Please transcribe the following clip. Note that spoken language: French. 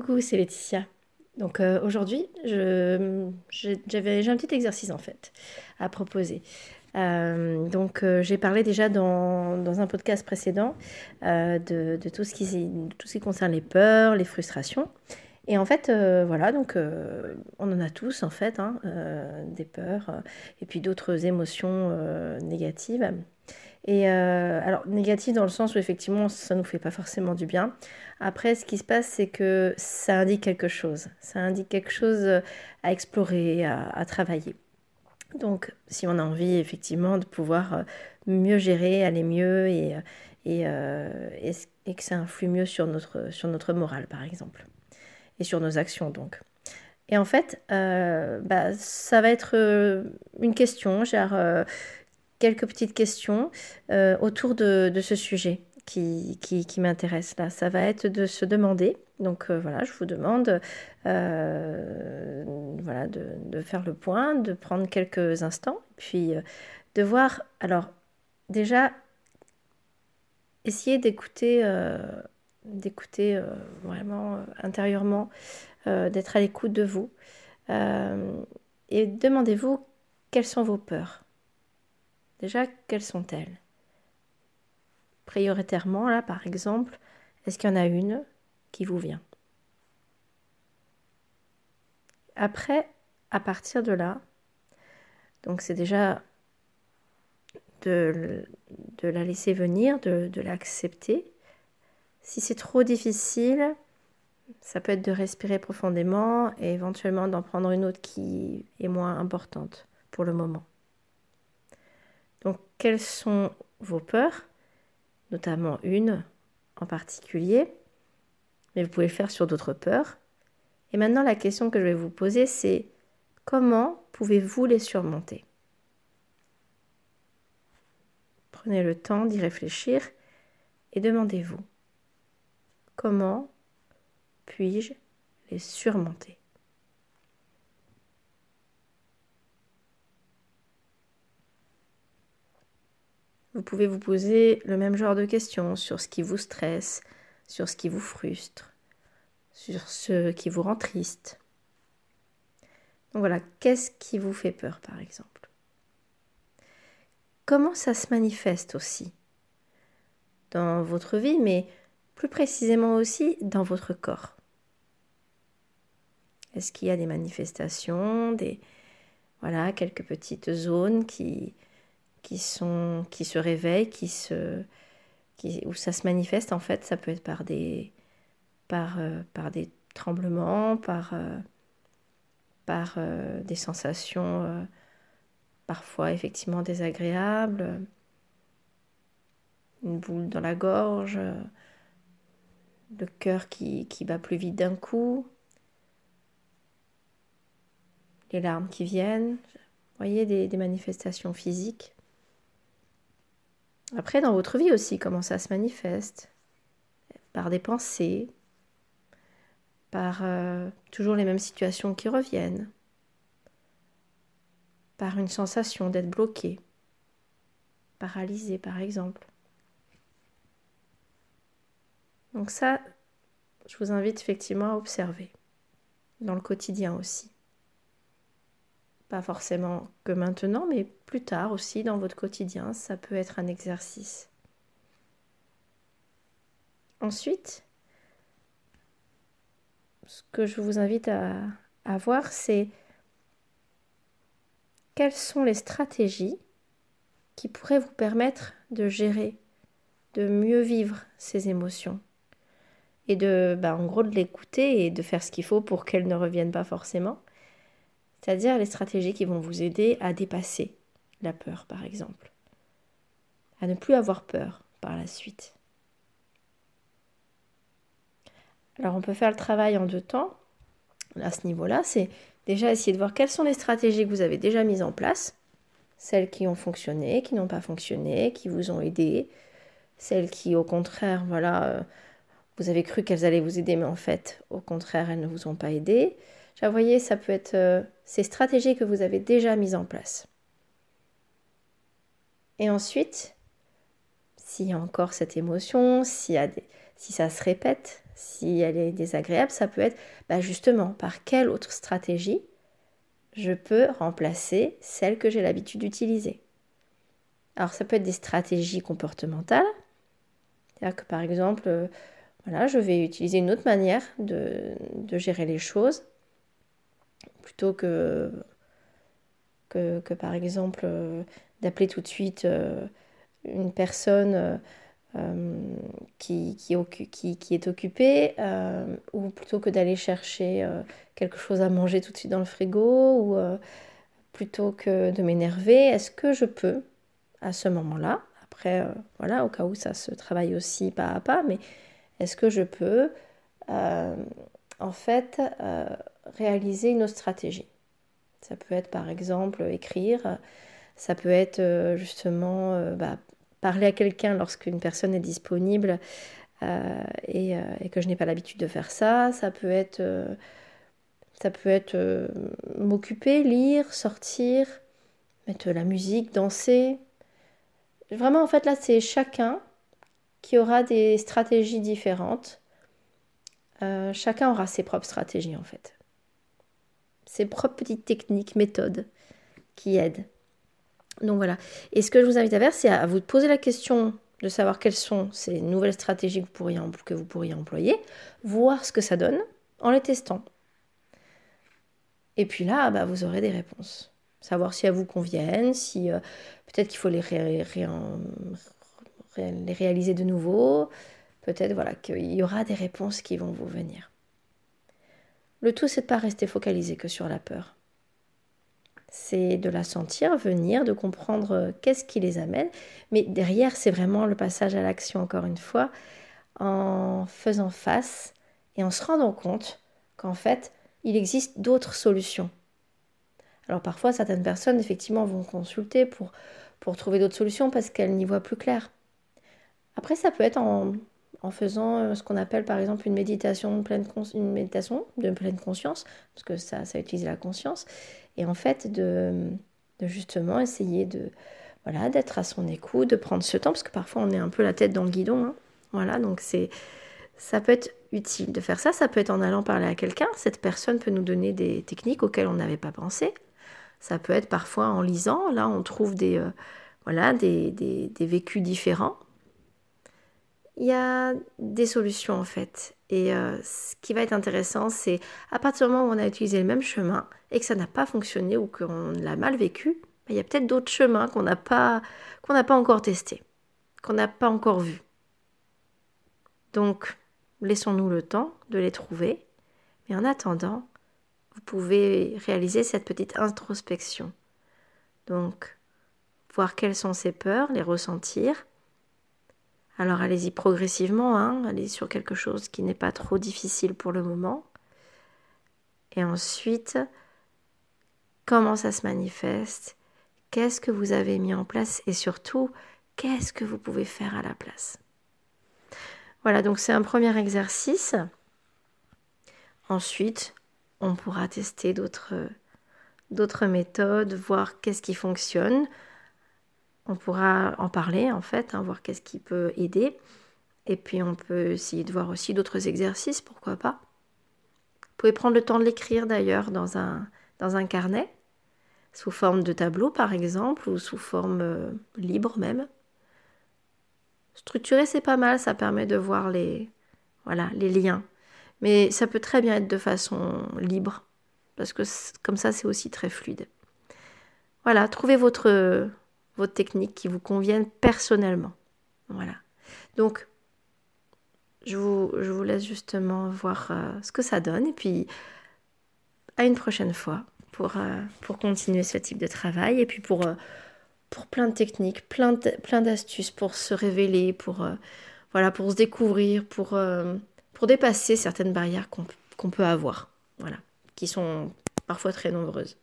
Coucou, c'est Laetitia. Donc euh, aujourd'hui, j'ai un petit exercice en fait à proposer. Euh, donc euh, j'ai parlé déjà dans, un podcast précédent de, de, tout ce qui, tout ce qui concerne les peurs, les frustrations. Et en fait, voilà, donc on en a tous en fait, hein, des peurs et puis d'autres émotions négatives. Et euh, alors, négatif dans le sens où effectivement, ça ne nous fait pas forcément du bien. Après, ce qui se passe, c'est que ça indique quelque chose. Ça indique quelque chose euh, à explorer, à, travailler. Donc, si on a envie effectivement de pouvoir euh, mieux gérer, aller mieux et, que ça influe mieux sur notre, sur notre morale, par exemple, et sur nos actions, donc. Et en fait, bah, ça va être une question, genre quelques petites questions euh, autour de, ce sujet qui, m'intéresse là. Ça va être de se demander, donc euh, voilà, je vous demande euh, voilà, de, faire le point, de prendre quelques instants, puis de voir, alors déjà, essayer d'écouter, d'écouter vraiment intérieurement, d'être à l'écoute de vous, et demandez-vous quelles sont vos peurs. Déjà, quelles sont-elles? Prioritairement, là, par exemple, est-ce qu'il y en a une qui vous vient? Après, à partir de là, donc c'est déjà de, la laisser venir, de l'accepter. Si c'est trop difficile, ça peut être de respirer profondément et éventuellement d'en prendre une autre qui est moins importante pour le moment. Donc, quelles sont vos peurs? Notamment une en particulier, mais vous pouvez le faire sur d'autres peurs. Et maintenant, la question que je vais vous poser, c'est comment pouvez-vous les surmonter? Prenez le temps d'y réfléchir et demandez-vous comment puis-je les surmonter? Vous pouvez vous poser le même genre de questions sur ce qui vous stresse, sur ce qui vous frustre, sur ce qui vous rend triste. Donc voilà, qu'est-ce qui vous fait peur par exemple? Comment ça se manifeste aussi dans votre vie, mais plus précisément aussi dans votre corps? Est-ce qu'il y a des manifestations, des voilà, quelques petites zones qui, qui, sont, qui se réveillent, qui se, qui, où ça se manifeste en fait. Ça peut être par des, par, euh, par des tremblements, par, euh, par euh, des sensations parfois effectivement désagréables, une boule dans la gorge, le cœur qui, qui bat plus vite d'un coup, les larmes qui viennent. Vous voyez des manifestations physiques. Après, dans votre vie aussi, comment ça se manifeste? Par des pensées, par euh, toujours les mêmes situations qui reviennent, par une sensation d'être bloqué, paralysé par exemple? Donc ça, je vous invite effectivement à observer, dans le quotidien aussi. Pas forcément que maintenant, mais plus tard aussi dans votre quotidien, ça peut être un exercice. Ensuite, ce que je vous invite à, voir, c'est quelles sont les stratégies qui pourraient vous permettre de gérer, de mieux vivre ces émotions et de, bah, en gros, de l'écouter et de faire ce qu'il faut pour qu'elles ne reviennent pas forcément c'est-à-dire les stratégies qui vont vous aider à dépasser la peur, par exemple. À ne plus avoir peur par la suite. Alors on peut faire le travail en deux temps. À ce niveau-là, c'est déjà essayer de voir quelles sont les stratégies que vous avez déjà mises en place, celles qui ont fonctionné, qui n'ont pas fonctionné, qui vous ont aidé, celles qui au contraire, voilà, euh, vous avez cru qu'elles allaient vous aider, mais en fait, au contraire, elles ne vous ont pas aidé. Vous voyez, ça peut être euh, ces stratégies que vous avez déjà mises en place. Et ensuite, s'il y a encore cette émotion, si ça se répète, si elle est désagréable, ça peut être bah, justement par quelle autre stratégie je peux remplacer celle que j'ai l'habitude d'utiliser. Alors ça peut être des stratégies comportementales, c'est-à-dire que par exemple, euh, voilà, je vais utiliser une autre manière de, gérer les choses, plutôt que, que, par exemple euh, d'appeler tout de suite euh, une personne qui, qui, qui, est occupée, ou plutôt que d'aller chercher quelque chose à manger tout de suite dans le frigo, ou plutôt que de m'énerver, est-ce que je peux, à ce moment-là, après, voilà, au cas où ça se travaille aussi pas à pas, mais est-ce que je peux euh, en fait euh, réaliser une autre stratégie Ça peut être par exemple écrire, ça peut être euh, justement bah, parler à quelqu'un lorsqu'une personne est disponible et, que je n'ai pas l'habitude de faire ça, ça peut être, ça peut m'occuper, lire, sortir, mettre la musique, danser. Vraiment en fait là c'est chacun qui aura des stratégies différentes. Euh, chacun aura ses propres stratégies en fait. Ses propres petites techniques, méthodes qui aident. Donc voilà. Et ce que je vous invite à faire, c'est à vous poser la question de savoir quelles sont ces nouvelles stratégies que vous pourriez, employer, voir ce que ça donne en les testant. Et puis là, bah, vous aurez des réponses. Savoir si elles vous conviennent, si euh, peut-être qu'il faut les les réaliser de nouveau. Peut-être voilà qu'il y aura des réponses qui vont vous venir. Le tout, c'est de pas rester focalisé que sur la peur. C'est de la sentir venir, de comprendre euh, qu'est-ce qui les amène. Mais derrière, c'est vraiment le passage à l'action, encore une fois, en faisant face et en se rendant compte qu'en fait, il existe d'autres solutions. Alors parfois, certaines personnes, effectivement, vont consulter pour trouver d'autres solutions parce qu'elles n'y voient plus clair. Après, ça peut être en, faisant euh, ce qu'on appelle par exemple une méditation, de pleine une méditation de pleine conscience, parce que ça, ça utilise la conscience, et en fait de, justement essayer de voilà d'être à son écoute, de prendre ce temps, parce que parfois on est un peu la tête dans le guidon, hein. voilà, donc c'est ça peut être utile de faire ça, ça peut être en allant parler à quelqu'un, cette personne peut nous donner des techniques auxquelles on n'avait pas pensé, ça peut être parfois en lisant, là on trouve des, euh, voilà, des, des vécus différents, il y a des solutions en fait. Et euh, ce qui va être intéressant, c'est à partir du moment où on a utilisé le même chemin et que ça n'a pas fonctionné ou qu'on l'a mal vécu, bah, il y a peut-être d'autres chemins qu'on n'a pas, encore testés, qu'on n'a pas encore vus. Donc, laissons-nous le temps de les trouver. Mais en attendant, vous pouvez réaliser cette petite introspection. Donc, voir quelles sont ces peurs, les ressentir, alors allez-y progressivement, hein, allez sur quelque chose qui n'est pas trop difficile pour le moment. Et ensuite, comment ça se manifeste? Qu'est-ce que vous avez mis en place? Et surtout, qu'est-ce que vous pouvez faire à la place? Voilà, donc c'est un premier exercice. Ensuite, on pourra tester d'autres méthodes, voir qu'est-ce qui fonctionne, on pourra en parler en fait, hein, voir qu'est-ce qui peut aider. Et puis on peut essayer de voir aussi d'autres exercices, pourquoi pas. Vous pouvez prendre le temps de l'écrire d'ailleurs dans un, dans un carnet, sous forme de tableau par exemple, ou sous forme euh, libre même. Structurer c'est pas mal, ça permet de voir les, voilà, les liens. Mais ça peut très bien être de façon libre, parce que comme ça c'est aussi très fluide. Voilà, trouvez votre, votre technique qui vous convienne personnellement. Voilà. Donc, je vous, laisse justement voir euh, ce que ça donne et puis à une prochaine fois pour, euh, continuer ce type de travail et puis pour, euh, plein de techniques, plein, d'astuces pour se révéler, pour, voilà, pour se découvrir, pour, pour dépasser certaines barrières qu'on peut avoir, voilà, qui sont parfois très nombreuses.